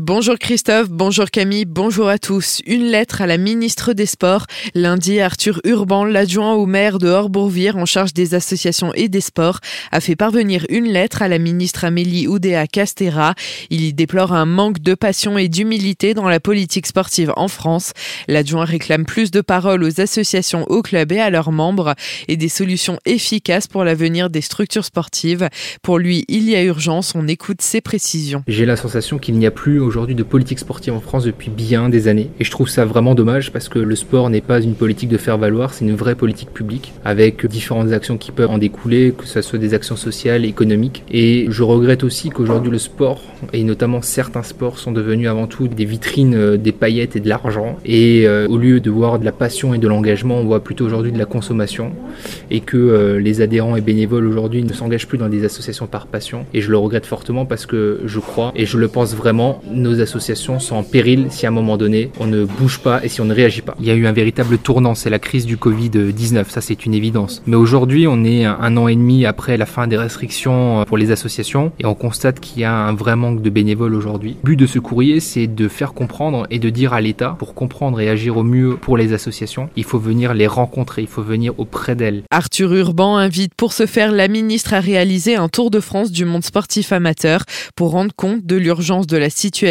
Bonjour Christophe, bonjour Camille, bonjour à tous. Une lettre à la ministre des Sports. Lundi, Arthur Urban, l'adjoint au maire de Horbourvire en charge des associations et des sports, a fait parvenir une lettre à la ministre Amélie Oudéa Castera. Il y déplore un manque de passion et d'humilité dans la politique sportive en France. L'adjoint réclame plus de paroles aux associations, aux clubs et à leurs membres et des solutions efficaces pour l'avenir des structures sportives. Pour lui, il y a urgence, on écoute ses précisions. J'ai la sensation qu'il n'y a plus aujourd'hui de politique sportive en France depuis bien des années. Et je trouve ça vraiment dommage parce que le sport n'est pas une politique de faire valoir, c'est une vraie politique publique avec différentes actions qui peuvent en découler, que ce soit des actions sociales, économiques. Et je regrette aussi qu'aujourd'hui le sport, et notamment certains sports, sont devenus avant tout des vitrines euh, des paillettes et de l'argent. Et euh, au lieu de voir de la passion et de l'engagement, on voit plutôt aujourd'hui de la consommation. Et que euh, les adhérents et bénévoles aujourd'hui ne s'engagent plus dans des associations par passion. Et je le regrette fortement parce que je crois, et je le pense vraiment, nos associations sont en péril si à un moment donné on ne bouge pas et si on ne réagit pas. Il y a eu un véritable tournant, c'est la crise du Covid-19, ça c'est une évidence. Mais aujourd'hui on est un an et demi après la fin des restrictions euh, pour les associations et on constate qu'il y a un vrai manque de bénévoles aujourd'hui. Le but de ce courrier c'est de faire comprendre et de dire à l'État, pour comprendre et agir au mieux pour les associations, il faut venir les rencontrer, il faut venir auprès d'elles. Arthur Urban invite pour ce faire la ministre à réaliser un tour de France du monde sportif amateur pour rendre compte de l'urgence de la situation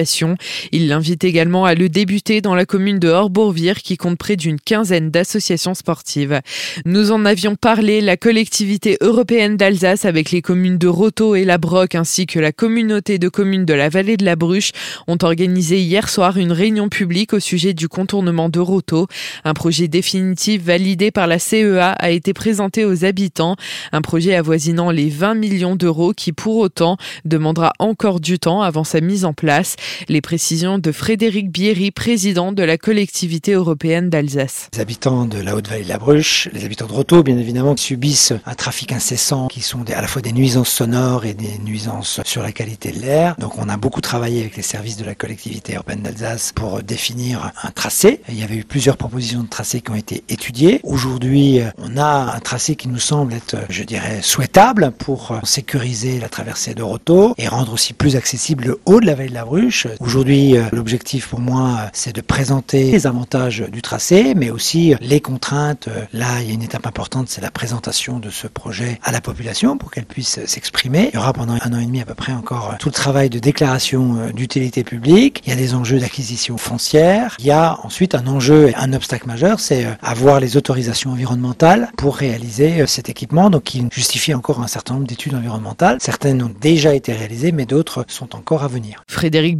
il l'invite également à le débuter dans la commune de Horbourvire qui compte près d'une quinzaine d'associations sportives. Nous en avions parlé, la collectivité européenne d'Alsace avec les communes de Roto et La Broque ainsi que la communauté de communes de la vallée de la Bruche ont organisé hier soir une réunion publique au sujet du contournement de Roto. Un projet définitif validé par la CEA a été présenté aux habitants, un projet avoisinant les 20 millions d'euros qui pour autant demandera encore du temps avant sa mise en place. Les précisions de Frédéric Bierry, président de la collectivité européenne d'Alsace. Les habitants de la Haute-Vallée de la Bruche, les habitants de Roto, bien évidemment, subissent un trafic incessant qui sont à la fois des nuisances sonores et des nuisances sur la qualité de l'air. Donc on a beaucoup travaillé avec les services de la collectivité européenne d'Alsace pour définir un tracé. Il y avait eu plusieurs propositions de tracé qui ont été étudiées. Aujourd'hui, on a un tracé qui nous semble être, je dirais, souhaitable pour sécuriser la traversée de Roto et rendre aussi plus accessible le haut de la vallée de la Bruche Aujourd'hui, euh, l'objectif pour moi, euh, c'est de présenter les avantages du tracé, mais aussi euh, les contraintes. Là, il y a une étape importante, c'est la présentation de ce projet à la population pour qu'elle puisse s'exprimer. Il y aura pendant un an et demi à peu près encore tout le travail de déclaration d'utilité publique. Il y a des enjeux d'acquisition foncière. Il y a ensuite un enjeu, et un obstacle majeur, c'est avoir les autorisations environnementales pour réaliser cet équipement, donc qui justifie encore un certain nombre d'études environnementales. Certaines ont déjà été réalisées, mais d'autres sont encore à venir.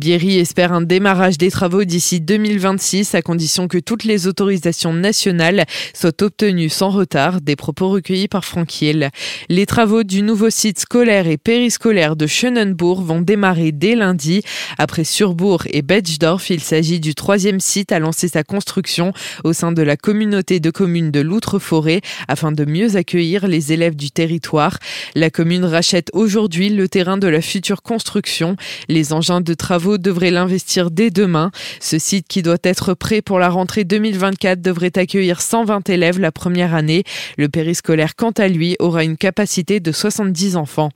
Bierry espère un démarrage des travaux d'ici 2026 à condition que toutes les autorisations nationales soient obtenues sans retard. Des propos recueillis par Franck Hiel. Les travaux du nouveau site scolaire et périscolaire de Schönenbourg vont démarrer dès lundi. Après Surbourg et Betschdorf, il s'agit du troisième site à lancer sa construction au sein de la communauté de communes de l'Outre-Forêt afin de mieux accueillir les élèves du territoire. La commune rachète aujourd'hui le terrain de la future construction. Les engins de travaux devrait l'investir dès demain. Ce site qui doit être prêt pour la rentrée 2024 devrait accueillir 120 élèves la première année. Le périscolaire, quant à lui, aura une capacité de 70 enfants.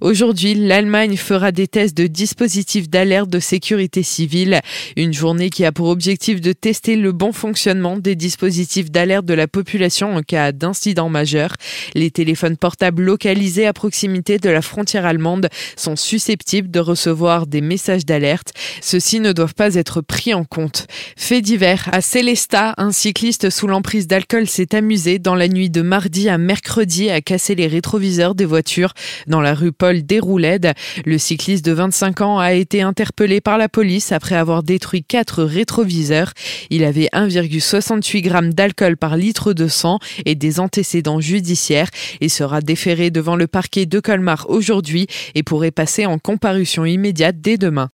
Aujourd'hui, l'Allemagne fera des tests de dispositifs d'alerte de sécurité civile. Une journée qui a pour objectif de tester le bon fonctionnement des dispositifs d'alerte de la population en cas d'incident majeur. Les téléphones portables localisés à proximité de la frontière allemande sont susceptibles de recevoir des messages d'alerte. Ceux-ci ne doivent pas être pris en compte. Fait divers, à Célesta, un cycliste sous l'emprise d'alcool s'est amusé dans la nuit de mardi à mercredi à casser les rétroviseurs des voitures dans la rue Paul Déroulède. Le cycliste de 25 ans a été interpellé par la police après avoir détruit quatre rétroviseurs. Il avait 1,68 g d'alcool par litre de sang et des antécédents judiciaires et sera déféré devant le parquet de Colmar aujourd'hui et pourrait passer en comparution immédiate dès demain.